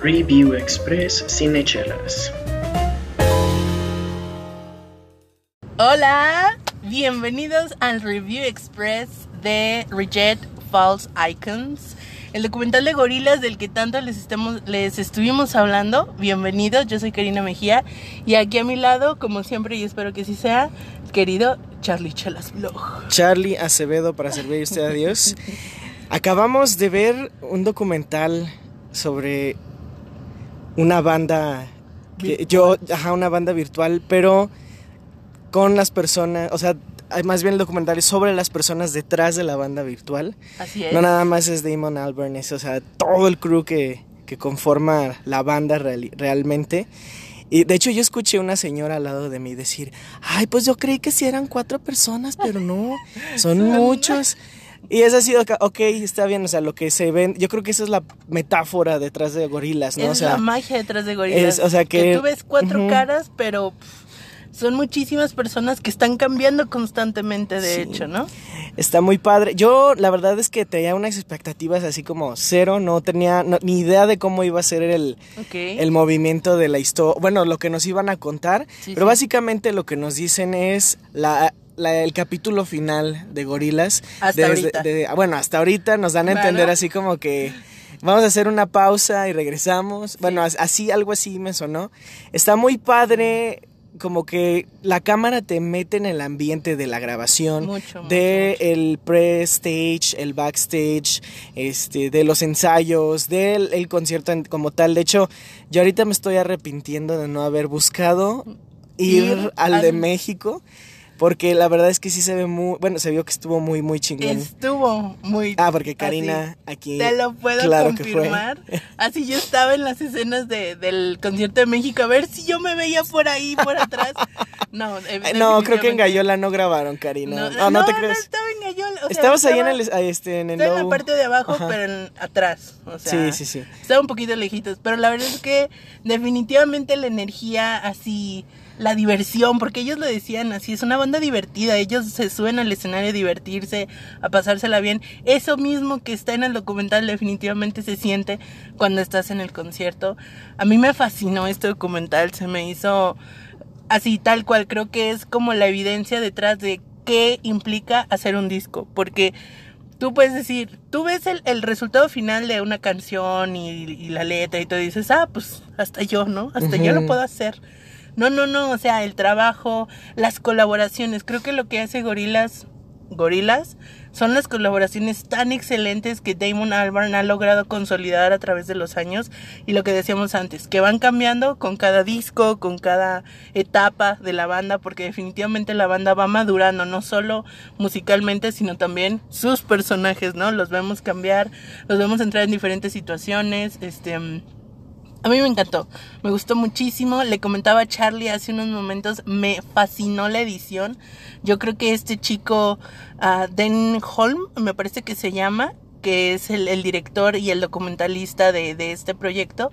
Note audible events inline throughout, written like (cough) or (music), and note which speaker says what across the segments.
Speaker 1: Review Express Cinechelas.
Speaker 2: Hola, bienvenidos al Review Express de Reject False Icons, el documental de gorilas del que tanto les, estemos, les estuvimos hablando. Bienvenidos, yo soy Karina Mejía y aquí a mi lado, como siempre y espero que así sea, querido Charlie Chelas Vlog.
Speaker 3: Charlie Acevedo para servirle usted a Dios. (laughs) Acabamos de ver un documental sobre una banda que yo, ajá, una banda virtual, pero con las personas, o sea, hay más bien el documental sobre las personas detrás de la banda virtual.
Speaker 2: Así es.
Speaker 3: No nada más es Damon Albarn, es, o sea, todo el crew que, que conforma la banda real- realmente. Y de hecho yo escuché una señora al lado de mí decir, ay, pues yo creí que sí eran cuatro personas, pero no, son (laughs) muchos. Y es así, ok, está bien, o sea, lo que se ven, yo creo que esa es la metáfora detrás de gorilas, ¿no?
Speaker 2: es
Speaker 3: o sea,
Speaker 2: la magia detrás de gorilas.
Speaker 3: es- o sea, que-
Speaker 2: tú ves cuatro caras, pero pff, son muchísimas personas que están cambiando constantemente, de
Speaker 3: Sí.
Speaker 2: hecho, ¿no?
Speaker 3: Está muy padre. Yo la verdad es que tenía unas expectativas así como cero, no tenía no- ni idea de cómo iba a ser el, el movimiento de la historia, bueno, lo que nos iban a contar,
Speaker 2: Sí,
Speaker 3: pero
Speaker 2: sí.
Speaker 3: básicamente lo que nos dicen es la, la- el capítulo final de Gorilas.
Speaker 2: Hasta ahorita.
Speaker 3: de- bueno, hasta ahorita nos dan a
Speaker 2: Bueno.
Speaker 3: entender así como que vamos a hacer una pausa y regresamos. Bueno, as- así, algo así me sonó. Está muy padre. Como que la cámara te mete en el ambiente de la grabación,
Speaker 2: Mucho,
Speaker 3: de
Speaker 2: mucho.
Speaker 3: el pre-stage, el backstage, este, de los ensayos, del el concierto en- como tal. De hecho, yo ahorita me estoy arrepintiendo de no haber buscado ir,
Speaker 2: Ir
Speaker 3: al de México, porque la verdad es que sí se ve muy, bueno, se vio que estuvo muy, muy chingón.
Speaker 2: Estuvo muy.
Speaker 3: Ah, porque Karina aquí.
Speaker 2: Te lo puedo
Speaker 3: claro que fue.
Speaker 2: confirmar. Así yo estaba en las escenas de, del concierto de México a ver si yo me veía por ahí, por atrás. No, (laughs)
Speaker 3: Eh, No, creo que en. Gallola no grabaron, Karina.
Speaker 2: No,
Speaker 3: No, no, te crees.
Speaker 2: estaba en Gallola. o sea,
Speaker 3: Estabas ahí en el, ah, este, en el
Speaker 2: Estaba en la parte de abajo,
Speaker 3: Ajá.
Speaker 2: pero en- atrás. O sea,
Speaker 3: Sí, sí, sí.
Speaker 2: Estaba un poquito lejitos. Pero la verdad es que definitivamente la energía así, la diversión, porque ellos lo decían así, es una banda divertida. Ellos se suben al escenario a divertirse, a pasársela bien. Eso mismo que está en el documental definitivamente se siente cuando estás en el concierto. A mí me fascinó este documental, se me hizo así tal cual. Creo que es como la evidencia detrás de qué implica hacer un disco. Porque tú puedes decir, tú ves el, el resultado final de una canción y, y la letra y tú dices, ah, pues hasta yo, ¿no? Hasta yo lo puedo hacer. No, no, no, o sea, el trabajo, las colaboraciones, creo que lo que hace Gorilas, Gorilas, son las colaboraciones tan excelentes que Damon Albarn ha logrado consolidar a través de los años y lo que decíamos antes, que van cambiando con cada disco, con cada etapa de la banda, porque definitivamente la banda va madurando, no solo musicalmente, sino también sus personajes, ¿no? Los vemos cambiar, los vemos entrar en diferentes situaciones, este... a mí me encantó, me gustó muchísimo. Le comentaba a Charlie hace unos momentos, me fascinó la edición. Yo creo que este chico, ah, Den Holm, me parece que se llama, que es el, director y el documentalista de este proyecto,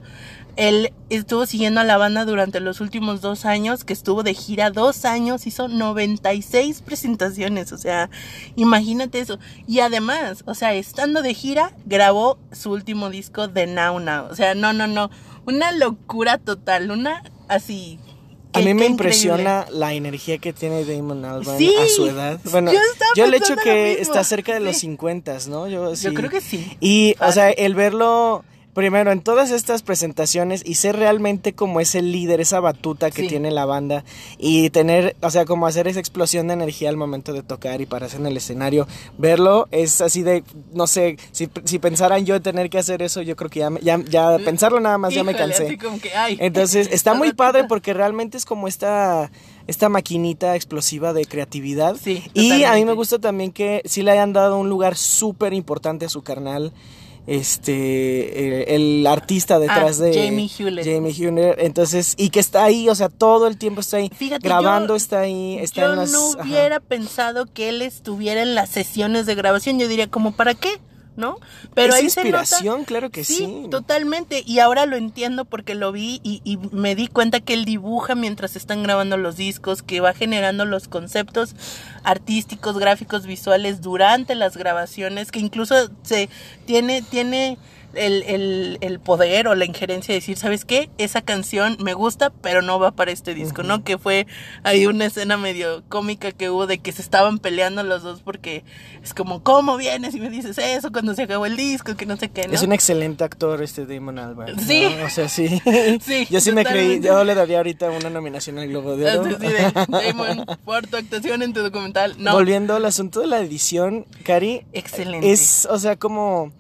Speaker 2: él estuvo siguiendo a la banda durante los últimos dos años, que estuvo de gira dos años, hizo 96 presentaciones, o sea, imagínate eso. Y además, o sea, estando de gira, grabó su último disco de Now Now. O sea, no, no, no, una locura total, una así.
Speaker 3: A mí me impresiona la energía que tiene Damon Albarn
Speaker 2: Sí,
Speaker 3: a su edad. Bueno,
Speaker 2: yo
Speaker 3: yo le echo
Speaker 2: pensando lo
Speaker 3: que está cerca de los
Speaker 2: Sí.
Speaker 3: 50, ¿no? Yo,
Speaker 2: creo que sí.
Speaker 3: Y, o sea, el verlo primero en todas estas presentaciones y ser realmente como ese líder, esa batuta que
Speaker 2: Sí.
Speaker 3: tiene la banda y tener, o sea, como hacer esa explosión de energía al momento de tocar y pararse en el escenario, verlo es así de, no sé, si, si pensaran yo tener que hacer eso, yo creo que ya, me- ya, ya pensarlo nada más ya me cansé.
Speaker 2: que, ay.
Speaker 3: Entonces, está (laughs) muy padre porque realmente es como esta, esta maquinita explosiva de creatividad.
Speaker 2: Sí,
Speaker 3: y a mí me gusta también que sí le hayan dado un lugar súper importante a su carnal. Este, el artista detrás
Speaker 2: Ah,
Speaker 3: de
Speaker 2: Jamie Hewlett.
Speaker 3: Jamie Hewlett. Entonces, y que está ahí, o sea, todo el tiempo está ahí.
Speaker 2: Fíjate,
Speaker 3: grabando
Speaker 2: yo-
Speaker 3: está ahí. Está
Speaker 2: Yo
Speaker 3: en las,
Speaker 2: no
Speaker 3: ajá.
Speaker 2: hubiera pensado que él estuviera en las sesiones de grabación. Yo diría, como, ¿para qué? ¿No? Pero
Speaker 3: es
Speaker 2: ahí se
Speaker 3: inspiración,
Speaker 2: nota-
Speaker 3: claro que sí.
Speaker 2: totalmente. Y ahora lo entiendo porque lo vi y, y me di cuenta que él dibuja mientras están grabando los discos, que va generando los conceptos artísticos, gráficos, visuales durante las grabaciones, que incluso se tiene, tiene el, el, el poder o la injerencia de decir, ¿sabes qué? Esa canción me gusta, pero no va para este disco, ¿no? Que fue ahí una escena medio cómica que hubo de que se estaban peleando los dos porque es como, ¿cómo vienes y me dices eso cuando se acabó el disco? Que no sé qué, ¿no?
Speaker 3: Es un excelente actor este Damon Albarn. ¿no?
Speaker 2: Sí.
Speaker 3: O sea, sí. (laughs)
Speaker 2: Sí,
Speaker 3: yo sí me creí, yo le daría ahorita una nominación al Globo de Oro.
Speaker 2: Así de, (laughs) Damon, por tu actuación en tu documental. No,
Speaker 3: Volviendo al asunto de la edición, Cari,
Speaker 2: excelente.
Speaker 3: es, o sea, como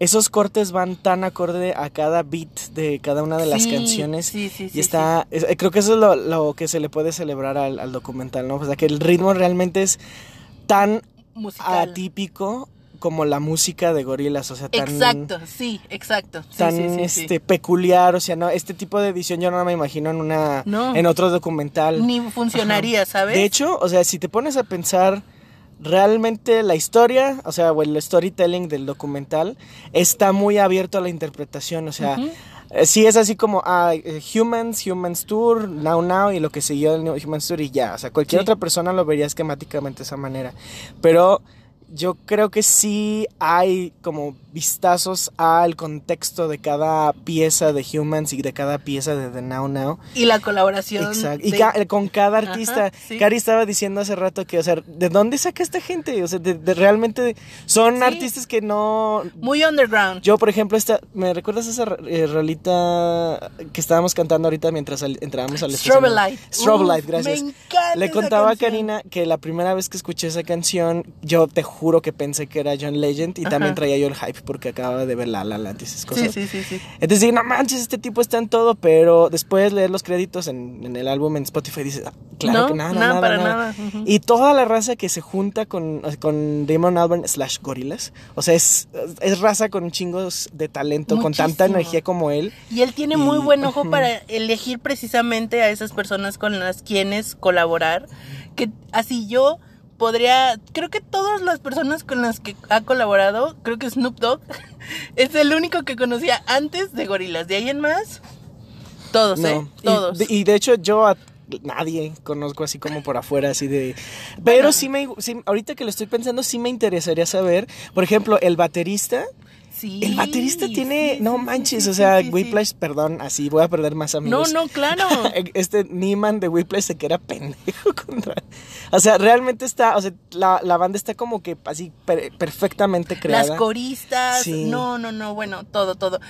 Speaker 3: esos cortes van tan acorde a cada beat de cada una de las
Speaker 2: Sí,
Speaker 3: canciones.
Speaker 2: sí, sí, sí,
Speaker 3: y está, es- eh, creo que eso es lo, lo que se le puede celebrar al, al documental, ¿no? O sea, que el ritmo realmente es tan
Speaker 2: musical.
Speaker 3: atípico como la música de gorilas, o sea, tan...
Speaker 2: Exacto, sí, exacto. Sí,
Speaker 3: tan
Speaker 2: sí, sí,
Speaker 3: este peculiar, o sea, no, este tipo de edición yo no me imagino en una
Speaker 2: No.
Speaker 3: en otro documental.
Speaker 2: Ni funcionaría, ¿sabes?
Speaker 3: De hecho, o sea, si te pones a pensar realmente la historia, o sea, o el storytelling del documental está muy abierto a la interpretación, o sea, eh, sí es así como ah, eh, Humans, Humans Tour, Now Now y lo que siguió el Humans Tour y ya, o sea, cualquier
Speaker 2: Sí.
Speaker 3: otra persona lo vería esquemáticamente de esa manera, pero yo creo que sí hay como vistazos al contexto de cada pieza de Humans y de cada pieza de The Now Now.
Speaker 2: Y la colaboración.
Speaker 3: Exacto. Y ca- con cada
Speaker 2: Ajá,
Speaker 3: artista.
Speaker 2: sí.
Speaker 3: Cari estaba diciendo hace rato que, o sea, ¿de dónde saca esta gente? O sea, de, de- realmente son
Speaker 2: Sí.
Speaker 3: artistas que no...
Speaker 2: Muy underground.
Speaker 3: Yo, por ejemplo, esta, ¿me recuerdas esa eh, rolita que estábamos cantando ahorita mientras entrábamos al
Speaker 2: Strobe? Light.
Speaker 3: Strobe Light, gracias.
Speaker 2: Me encanta.
Speaker 3: Le
Speaker 2: esa
Speaker 3: contaba a. Karina que la primera vez que escuché esa canción, yo te juro que pensé que era John Legend y
Speaker 2: Ajá.
Speaker 3: también traía yo el hype porque acababa de ver La La Land y esas cosas.
Speaker 2: Sí, sí, sí, sí.
Speaker 3: Entonces dije, no manches, este tipo está en todo, pero después leer los créditos en, en el álbum en Spotify dices, ah, claro
Speaker 2: No,
Speaker 3: que nada,
Speaker 2: nada,
Speaker 3: nada,
Speaker 2: para
Speaker 3: nada.
Speaker 2: nada, ujú.
Speaker 3: Y toda la raza que se junta con, con Damon Albarn slash gorilas, o sea, es, es raza con chingos de talento, con tanta energía como él.
Speaker 2: Y él tiene muy buen ojo (laughs) para elegir precisamente a esas personas con las quienes colaborar. Que así yo podría, creo que todas las personas con las que ha colaborado, creo que Snoop Dogg (laughs) es el único que conocía antes de Gorilas. De ahí en más, todos, ¿eh?
Speaker 3: No.
Speaker 2: Todos.
Speaker 3: Y, de hecho yo a nadie conozco así como por afuera, así de... Pero
Speaker 2: Bueno.
Speaker 3: sí me, sí, ahorita que lo estoy pensando, sí me interesaría saber, por ejemplo, el baterista.
Speaker 2: Sí,
Speaker 3: El baterista tiene,
Speaker 2: sí,
Speaker 3: no manches,
Speaker 2: sí,
Speaker 3: o sea. Whiplash, perdón, así voy a perder más
Speaker 2: No,
Speaker 3: amigos.
Speaker 2: no, claro. (laughs)
Speaker 3: Este Neiman de Whiplash se queda pendejo (laughs) contra. O sea, realmente está, o sea, la, la banda está como que así per- perfectamente creada.
Speaker 2: Las coristas,
Speaker 3: Sí.
Speaker 2: no, no, no, bueno, todo, todo.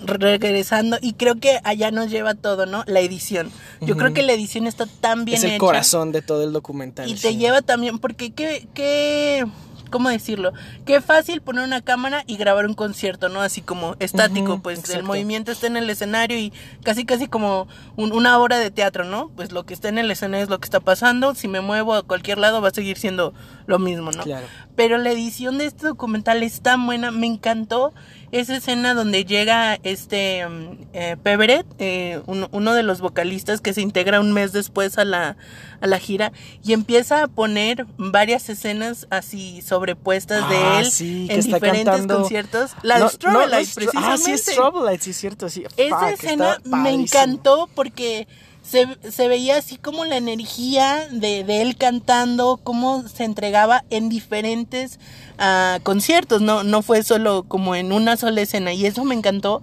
Speaker 2: Regresando, y creo que allá nos lleva todo, ¿no? La edición. Yo creo que la edición está tan bien
Speaker 3: es el
Speaker 2: hecha.
Speaker 3: corazón de todo el documental.
Speaker 2: Y te lleva también, porque qué, qué, ¿cómo decirlo? Qué fácil poner una cámara y grabar un concierto, ¿no? Así como estático, pues el movimiento está en el escenario y casi, casi como un- una obra de teatro, ¿no? Pues lo que está en el escenario es lo que está pasando, si me muevo a cualquier lado va a seguir siendo lo mismo, ¿no?
Speaker 3: Claro.
Speaker 2: Pero la edición de este documental es tan buena, me encantó esa escena donde llega este mm, eh, Peveret, eh, uno, uno de los vocalistas que se integra un mes después a la, a la gira y empieza a poner varias escenas así sobrepuestas
Speaker 3: Ah,
Speaker 2: de él
Speaker 3: sí, que
Speaker 2: en diferentes
Speaker 3: cantando-
Speaker 2: conciertos. La
Speaker 3: No,
Speaker 2: de
Speaker 3: no, no
Speaker 2: precisamente.
Speaker 3: Ah, sí, es Strobe Light, sí, es cierto, sí.
Speaker 2: Esa
Speaker 3: Fuck,
Speaker 2: escena me encantó porque se, se veía así como la energía de, de él cantando, cómo se entregaba en diferentes ah, conciertos, no, no fue solo como en una sola escena y eso me encantó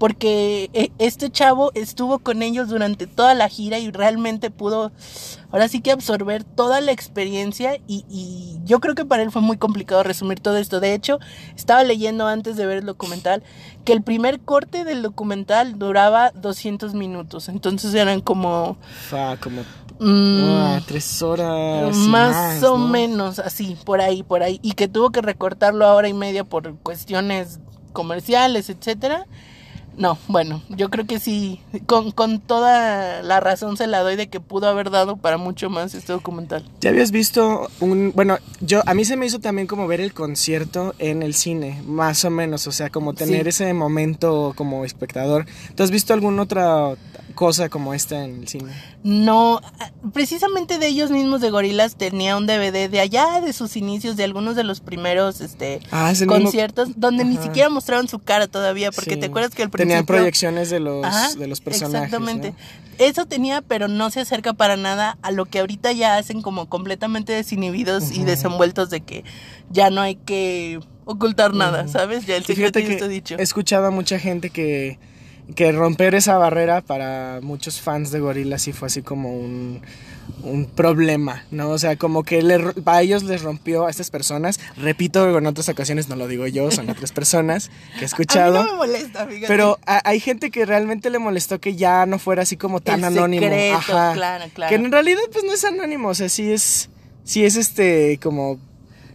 Speaker 2: porque eh, este chavo estuvo con ellos durante toda la gira y realmente pudo ahora sí que absorber toda la experiencia y, y yo creo que para él fue muy complicado resumir todo esto. De hecho, estaba leyendo antes de ver el documental que el primer corte del documental duraba 200 minutos, entonces eran como...
Speaker 3: Como
Speaker 2: mm,
Speaker 3: ah, tres horas.
Speaker 2: más, o
Speaker 3: ¿no?
Speaker 2: menos así, por ahí, por ahí. Y que tuvo que recortarlo a hora y media por cuestiones comerciales, etcétera. No, bueno, yo creo que sí, con, con toda la razón se la doy de que pudo haber dado para mucho más este documental.
Speaker 3: ¿Ya habías visto un... Bueno, yo a mí se me hizo también como ver el concierto en el cine, más o menos, o sea, como tener
Speaker 2: Sí.
Speaker 3: ese momento como espectador. ¿Tú has visto alguna otra cosa como esta en el cine?
Speaker 2: No, precisamente de ellos mismos de Gorilas tenía un DVD de allá de sus inicios, de algunos de los primeros este
Speaker 3: Ah, es el mismo-
Speaker 2: conciertos, donde ni siquiera mostraron su cara todavía, porque
Speaker 3: Sí.
Speaker 2: te acuerdas que al principio...
Speaker 3: Tenían proyecciones de los,
Speaker 2: Ajá,
Speaker 3: de los personajes.
Speaker 2: Exactamente.
Speaker 3: ¿no?
Speaker 2: Eso tenía, pero no se acerca para nada a lo que ahorita ya hacen como completamente desinhibidos y desenvueltos de que ya no hay que ocultar nada, ¿sabes? Ya el secreto está dicho.
Speaker 3: he escuchado a mucha gente que, que romper esa barrera para muchos fans de Gorillaz sí fue así como un, un problema, ¿no? O sea, como que le, a ellos les rompió a estas personas, repito, en otras ocasiones no lo digo yo, son (laughs) otras personas que he escuchado.
Speaker 2: A mí no me molesta, fíjate.
Speaker 3: Pero a- hay gente que realmente le molestó que ya no fuera así como tan
Speaker 2: El
Speaker 3: anónimo.
Speaker 2: secreto,
Speaker 3: Ajá.
Speaker 2: claro, claro.
Speaker 3: Que en realidad pues no es anónimo, o sea, sí es, sí es este como...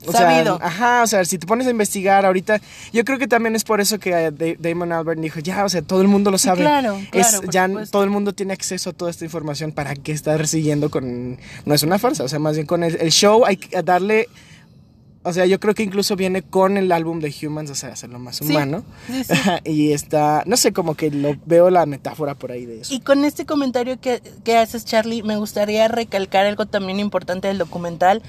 Speaker 3: O
Speaker 2: Sabido.
Speaker 3: Sea, ajá, o sea, si te pones a investigar ahorita, yo creo que también es por eso que eh, Da- Damon Albarn dijo, ya, o sea, todo el mundo lo sabe.
Speaker 2: claro,
Speaker 3: Es-
Speaker 2: claro, por
Speaker 3: ya
Speaker 2: supuesto.
Speaker 3: todo el mundo tiene acceso a toda esta información para qué estar siguiendo con... No es una farsa, o sea, más bien con el, el show hay que darle... O sea, yo creo que incluso viene con el álbum de Humans, o sea, hacerlo más humano.
Speaker 2: sí, sí.
Speaker 3: Ajá, (laughs) y está, no sé, como que lo veo la metáfora por ahí de eso.
Speaker 2: Y con este comentario que, que haces, Charlie, me gustaría recalcar algo también importante del documental,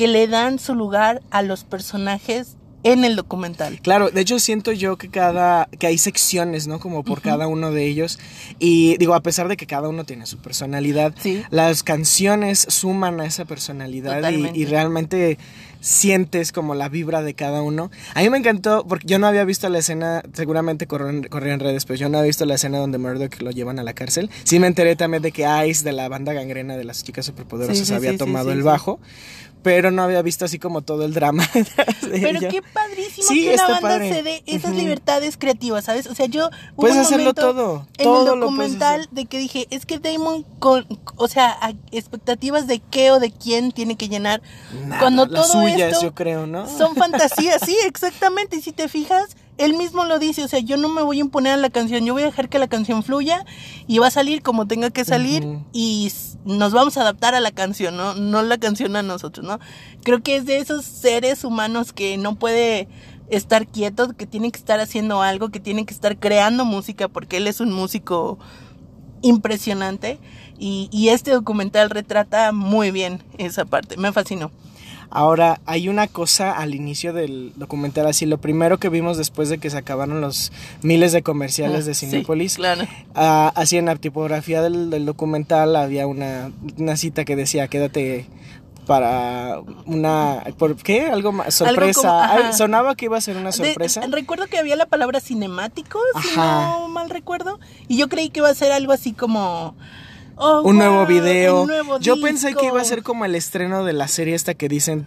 Speaker 2: que le dan su lugar a los personajes en el documental.
Speaker 3: Claro, de hecho siento yo que cada, que hay secciones, ¿no? Como por cada uno de ellos. Y digo, a pesar de que cada uno tiene su personalidad,
Speaker 2: Sí.
Speaker 3: las canciones suman a esa personalidad y, y realmente sientes como la vibra de cada uno. A mí me encantó, porque yo no había visto la escena, seguramente corrió en, redes, pero yo no había visto la escena donde Murdoch lo llevan a la cárcel. Sí me enteré también de que Ice, de la banda gangrena de las chicas superpoderosas,
Speaker 2: Sí, sí,
Speaker 3: había
Speaker 2: sí,
Speaker 3: tomado el bajo. Pero no había visto así como todo el drama. (laughs)
Speaker 2: Pero
Speaker 3: ella.
Speaker 2: qué padrísimo que la banda
Speaker 3: padre.
Speaker 2: se dé esas libertades creativas, ¿sabes? O sea, yo hubo
Speaker 3: Puedes
Speaker 2: un
Speaker 3: hacerlo todo,
Speaker 2: en
Speaker 3: todo
Speaker 2: el documental de que dije, es que Damon con, o sea, expectativas de qué o de quién tiene que llenar
Speaker 3: Nada,
Speaker 2: cuando todo
Speaker 3: suyas,
Speaker 2: esto
Speaker 3: yo creo, ¿no?
Speaker 2: son fantasías, (laughs) sí, exactamente. Y si te fijas, él mismo lo dice, o sea, yo no me voy a imponer a la canción, yo voy a dejar que la canción fluya y va a salir como tenga que salir y nos vamos a adaptar a la canción, ¿no? No la canción a nosotros, ¿no? Creo que es de esos seres humanos que no puede estar quieto, que tiene que estar haciendo algo, que tiene que estar creando música porque él es un músico impresionante y, y este documental retrata muy bien esa parte, me fascinó.
Speaker 3: Ahora, hay una cosa al inicio del documental, así, lo primero que vimos después de que se acabaron los miles de comerciales de
Speaker 2: Ah, Sí,
Speaker 3: Cinépolis,
Speaker 2: claro.
Speaker 3: ah, así en la tipografía del, del documental había una, una cita que decía, quédate para una, ¿por qué? Algo más, sorpresa.
Speaker 2: como- ajá.
Speaker 3: Ay, sonaba que iba a ser una
Speaker 2: De-
Speaker 3: sorpresa.
Speaker 2: recuerdo que había la palabra cinemático, si no mal recuerdo. Y yo creí que iba a ser algo así como. Oh,
Speaker 3: un nuevo video.
Speaker 2: un nuevo
Speaker 3: Yo pensé que iba a ser como el estreno de la serie esta que dicen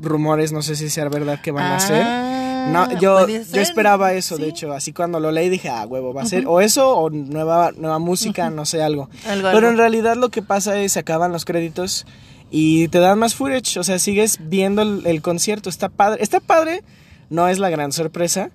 Speaker 3: rumores, no sé si sea verdad que van a hacer.
Speaker 2: Ah,
Speaker 3: No, yo, yo esperaba eso, de hecho, así cuando lo leí dije, ah, huevo, va a ser o eso o nueva, nueva música, no sé, algo.
Speaker 2: Algo,
Speaker 3: Pero
Speaker 2: algo.
Speaker 3: en realidad lo que pasa es se acaban los créditos y te dan más footage, o sea, sigues viendo el, el concierto, está padre, está padre, no es la gran sorpresa,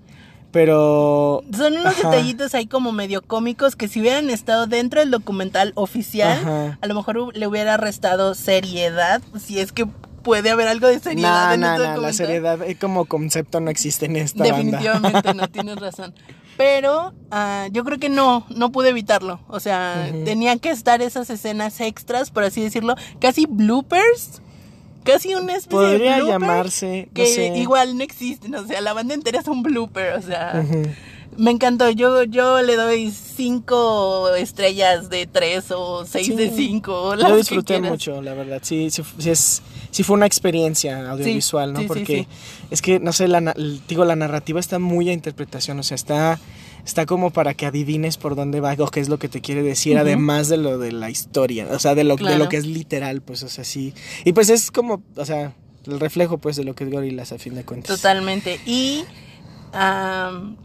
Speaker 3: pero...
Speaker 2: Son unos
Speaker 3: Ajá.
Speaker 2: detallitos ahí como medio cómicos que si hubieran estado dentro del documental oficial,
Speaker 3: Ajá.
Speaker 2: a lo mejor le hubiera restado seriedad, si es que puede haber algo de seriedad
Speaker 3: No,
Speaker 2: en
Speaker 3: no,
Speaker 2: este
Speaker 3: no, la
Speaker 2: documental.
Speaker 3: seriedad eh, como concepto no existe en esta banda.
Speaker 2: Definitivamente no (laughs) tienes razón. Pero ah, yo creo que no, no pude evitarlo. O sea,
Speaker 3: Ujú.
Speaker 2: tenían que estar esas escenas extras, por así decirlo, casi bloopers. Casi una especie
Speaker 3: Podría
Speaker 2: de blooper
Speaker 3: llamarse, no
Speaker 2: que
Speaker 3: sé.
Speaker 2: igual no existen. O sea, la banda entera es un blooper. O sea, me encantó. Yo, yo le doy cinco estrellas de tres o seis
Speaker 3: Sí.
Speaker 2: de cinco. que
Speaker 3: disfruté mucho, la verdad. Sí, sí, sí es, sí fue una experiencia audiovisual, ¿no? Porque es que, no sé, la, digo, la narrativa está muy a interpretación, o sea, está, está como para que adivines por dónde va o qué es lo que te quiere decir, además de lo de la historia, o sea, de lo, de
Speaker 2: Claro.
Speaker 3: lo que es literal, pues, o sea, sí. Y pues es como, o sea, el reflejo, pues, de lo que es Gorillaz a fin de cuentas.
Speaker 2: Totalmente. Y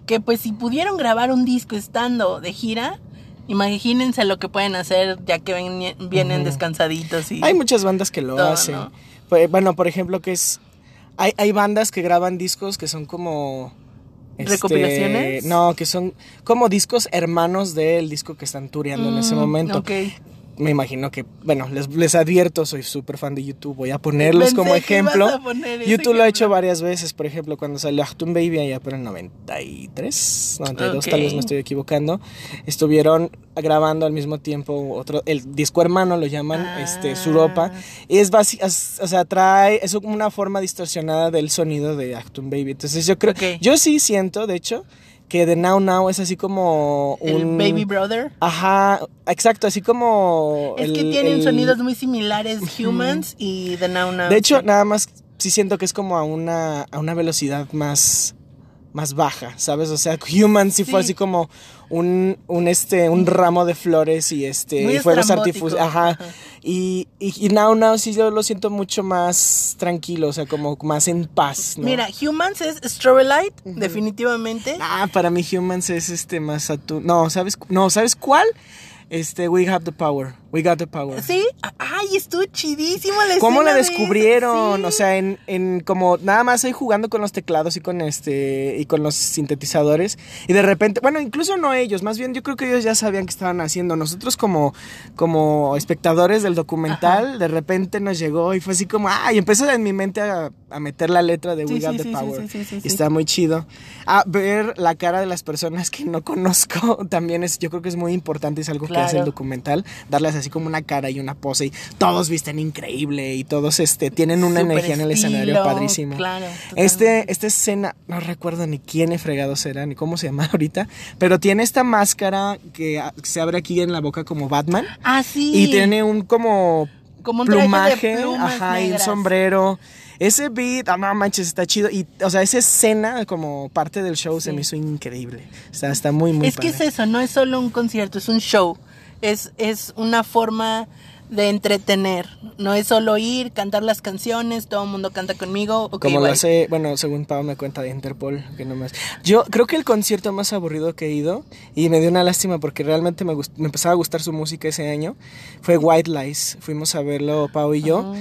Speaker 2: que pues si pudieron grabar un disco estando de gira, imagínense lo que pueden hacer ya que ven- vienen descansaditos y...
Speaker 3: Hay muchas bandas que lo
Speaker 2: Todo,
Speaker 3: hacen.
Speaker 2: ¿no?
Speaker 3: Pues, Bueno, por ejemplo, que es. Hay, hay bandas que graban discos que son como. Este,
Speaker 2: ¿Recopilaciones?
Speaker 3: no, que son como discos hermanos del disco que están tureando en ese
Speaker 2: Mm,
Speaker 3: momento. Me imagino que, bueno, les, les advierto, soy súper fan de YouTube, voy a ponerlos
Speaker 2: Pensé
Speaker 3: como ejemplo. YouTube lo ha hecho varias veces, por ejemplo, cuando salió Achtung Baby allá por el 93, 92, tal vez me estoy equivocando, estuvieron grabando al mismo tiempo otro, el disco hermano lo llaman,
Speaker 2: Ah.
Speaker 3: este, Suropa, y es básico, o sea, trae, es como una forma distorsionada del sonido de Achtung Baby, entonces yo creo,
Speaker 2: Ok.
Speaker 3: yo sí siento, de hecho, que de Now Now es así como
Speaker 2: El
Speaker 3: un...
Speaker 2: Baby Brother.
Speaker 3: Ajá, exacto, así como...
Speaker 2: Es que
Speaker 3: el-
Speaker 2: tienen
Speaker 3: el-
Speaker 2: sonidos muy similares Humans y The Now Now.
Speaker 3: De hecho,
Speaker 2: sí.
Speaker 3: nada más sí siento que es como a una, a una velocidad más, más baja, ¿sabes? O sea, (laughs) Human sí, fue
Speaker 2: Sí.
Speaker 3: así como un, un, este, un ramo de flores y este, y artificiales. Ajá.
Speaker 2: Ajá.
Speaker 3: Y, y, y Now Now sí yo lo siento mucho más tranquilo, o sea, como más en paz, ¿no?
Speaker 2: Mira, Humans es Strawberlight, definitivamente.
Speaker 3: Ah, para mí Humans es este más Saturn. No, ¿sabes? No, ¿sabes cuál? Este, We Have the Power. We Got the Power.
Speaker 2: Sí, ay, estuvo chidísimo la
Speaker 3: ¿Cómo la
Speaker 2: de-
Speaker 3: descubrieron?
Speaker 2: sí.
Speaker 3: O sea, en, en como nada más ahí jugando con los teclados y con este y con los sintetizadores y de repente, bueno, incluso no ellos, más bien yo creo que ellos ya sabían qué estaban haciendo. Nosotros como como espectadores del documental, de repente nos llegó y fue así como, ah, y empezó en mi mente a, a meter la letra de
Speaker 2: Sí,
Speaker 3: We Got
Speaker 2: sí,
Speaker 3: the
Speaker 2: sí, sí,
Speaker 3: Power.
Speaker 2: sí, sí, sí,
Speaker 3: y está muy chido. Ah, ver la cara de las personas que no (laughs) conozco también es yo creo que es muy importante, es algo que hace el
Speaker 2: Claro.
Speaker 3: documental, darles así como una cara y una pose y todos visten increíble y todos este tienen una energía en el escenario
Speaker 2: estilo,
Speaker 3: padrísimo.
Speaker 2: claro,
Speaker 3: Este esta escena no recuerdo ni quién es fregado será ni cómo se llama (laughs) ahorita, pero tiene esta máscara que se abre aquí en la boca como Batman
Speaker 2: Ah, sí.
Speaker 3: y tiene un como
Speaker 2: un
Speaker 3: plumaje, ajá, y un sombrero. Ese beat, ah, no manches, está chido. Y, o sea, esa escena como parte del show se me hizo increíble. O sea, está muy, muy
Speaker 2: es que es eso, no es solo un concierto, es un show. Es, es una forma de entretener. No es solo ir, cantar las canciones, todo el mundo canta conmigo.
Speaker 3: Como lo hace, bueno, según Pau me cuenta de Interpol, que no más. Yo creo que el concierto más aburrido que he ido, y me dio una lástima porque realmente me, me empezaba a gustar su música ese año, fue White Lies. Fuimos a verlo Pau y yo.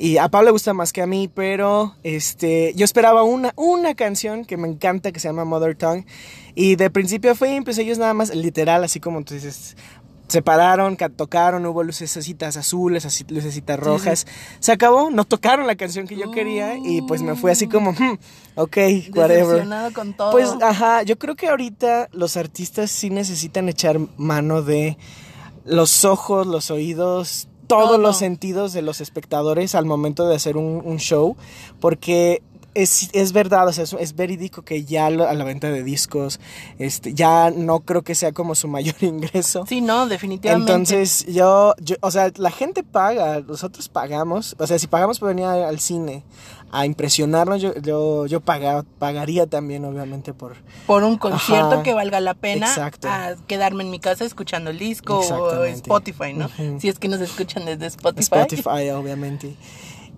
Speaker 3: Y a Pau le gusta más que a mí, pero este, yo esperaba una, una canción que me encanta que se llama Mother Tongue. Y de principio fue, y pues ellos nada más, literal, así como tú dices, se pararon, ca- tocaron, hubo lucecitas azules, lucecitas rojas. Se acabó, no tocaron la canción que yo quería y pues me fui así como, hmm, ok, whatever.
Speaker 2: Con todo.
Speaker 3: Pues, ajá, yo creo que ahorita los artistas sí necesitan echar mano de los ojos, los oídos, todos
Speaker 2: Todo.
Speaker 3: los sentidos de los espectadores al momento de hacer un, un show, porque es, es verdad, o sea, es, es verídico que ya lo- a la venta de discos, este, ya no creo que sea como su mayor (laughs) ingreso.
Speaker 2: Sí, no, definitivamente.
Speaker 3: Entonces, yo, yo, o sea, la gente paga, nosotros pagamos, o sea, si pagamos por venir al cine a impresionarnos, yo, yo, yo paga- pagaría también, obviamente, por...
Speaker 2: por un concierto
Speaker 3: Ajá.
Speaker 2: que valga la pena
Speaker 3: Exacto.
Speaker 2: a quedarme en mi casa escuchando el disco o. Spotify, ¿no? Si es que nos escuchan desde Spotify.
Speaker 3: Spotify, obviamente.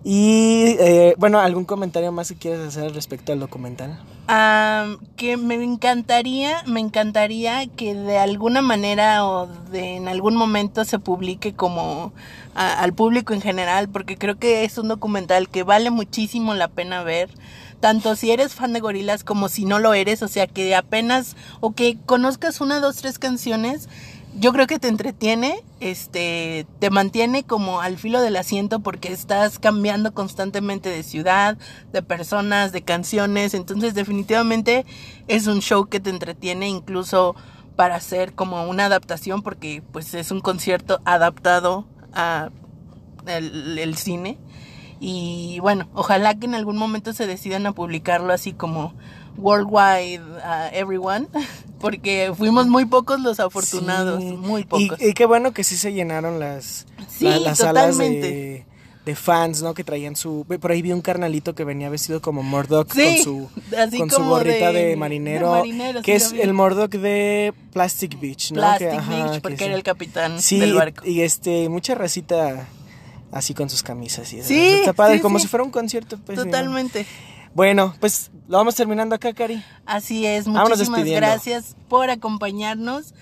Speaker 3: Y, eh, bueno, ¿algún comentario más que quieras hacer respecto al documental?
Speaker 2: Am, que me encantaría, me encantaría que de alguna manera o de en algún momento se publique como a- al público en general, porque creo que es un documental que vale muchísimo la pena ver. Tanto si eres fan de gorilas como si no lo eres, o sea que apenas o que conozcas una, dos, tres canciones, yo creo que te entretiene, este, te mantiene como al filo del asiento porque estás cambiando constantemente de ciudad, de personas, de canciones, entonces definitivamente es un show que te entretiene incluso para hacer como una adaptación porque pues es un concierto adaptado a el, cine. Y bueno, ojalá que en algún momento se decidan a publicarlo así como worldwide a everyone, (laughs) porque fuimos muy pocos los afortunados,
Speaker 3: Sí.
Speaker 2: muy pocos.
Speaker 3: y qué bueno que sí se llenaron las,
Speaker 2: Sí,
Speaker 3: la- las salas de, fans, ¿no? Que traían su... Por ahí vi un carnalito que venía vestido como Murdoch
Speaker 2: Sí,
Speaker 3: con su,
Speaker 2: así
Speaker 3: con su gorrita de,
Speaker 2: de-
Speaker 3: marinero,
Speaker 2: de marinero,
Speaker 3: que es el Murdoch de Plastic Beach, ¿no?
Speaker 2: Plastic
Speaker 3: Que, ajá,
Speaker 2: Beach,
Speaker 3: que
Speaker 2: porque era el capitán del barco.
Speaker 3: y este, mucha racita así con sus camisas y eso. Está padre, como si fuera un concierto. Pues.
Speaker 2: Totalmente.
Speaker 3: Bueno, pues lo vamos terminando acá, Cari.
Speaker 2: Así es, muchísimas gracias por acompañarnos.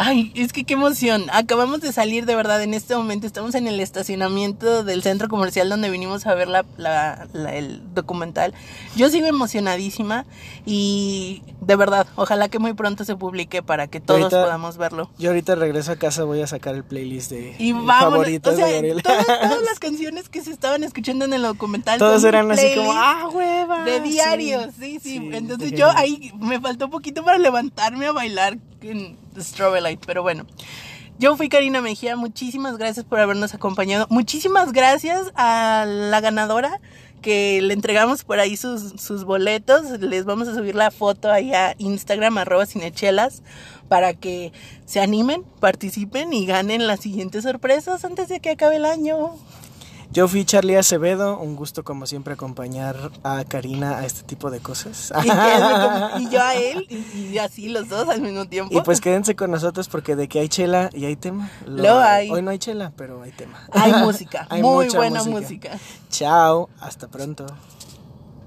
Speaker 2: Ay, es que qué emoción. Acabamos de salir de verdad en este momento. Estamos en el estacionamiento del centro comercial donde vinimos a ver la, la- la- el documental. Yo sigo emocionadísima y de verdad, ojalá que muy pronto se publique para que todos
Speaker 3: Ahorita-
Speaker 2: podamos verlo.
Speaker 3: Yo ahorita regreso a casa, voy a sacar el playlist de
Speaker 2: Y
Speaker 3: favoritos
Speaker 2: o sea,
Speaker 3: de
Speaker 2: todas, (laughs) todas las canciones que se estaban escuchando en el documental. Un
Speaker 3: eran así como, ah, hueva.
Speaker 2: De
Speaker 3: sí.
Speaker 2: diarios, sí, sí.
Speaker 3: Sí,
Speaker 2: Entonces yo ahí me faltó poquito para levantarme a bailar en Strawberry pero bueno. Yo fui Karina Mejía, muchísimas gracias por habernos acompañado. Muchísimas gracias a la ganadora que le entregamos por ahí sus, sus boletos. Les vamos a subir la foto ahí a Instagram, arroba cinechelas, para que se animen, participen y ganen las siguientes sorpresas antes de que acabe el año.
Speaker 3: Yo fui Charlie Acevedo, un gusto como siempre acompañar a Karina a este tipo de cosas. (laughs)
Speaker 2: Y, yo a él, y, y (laughs) así los dos al mismo tiempo.
Speaker 3: Y pues quédense con nosotros porque de que hay chela y hay tema.
Speaker 2: Lo hay.
Speaker 3: Hoy no hay chela, pero hay tema.
Speaker 2: hay música, (laughs)
Speaker 3: Hay
Speaker 2: muy buena música.
Speaker 3: Chao, hasta pronto.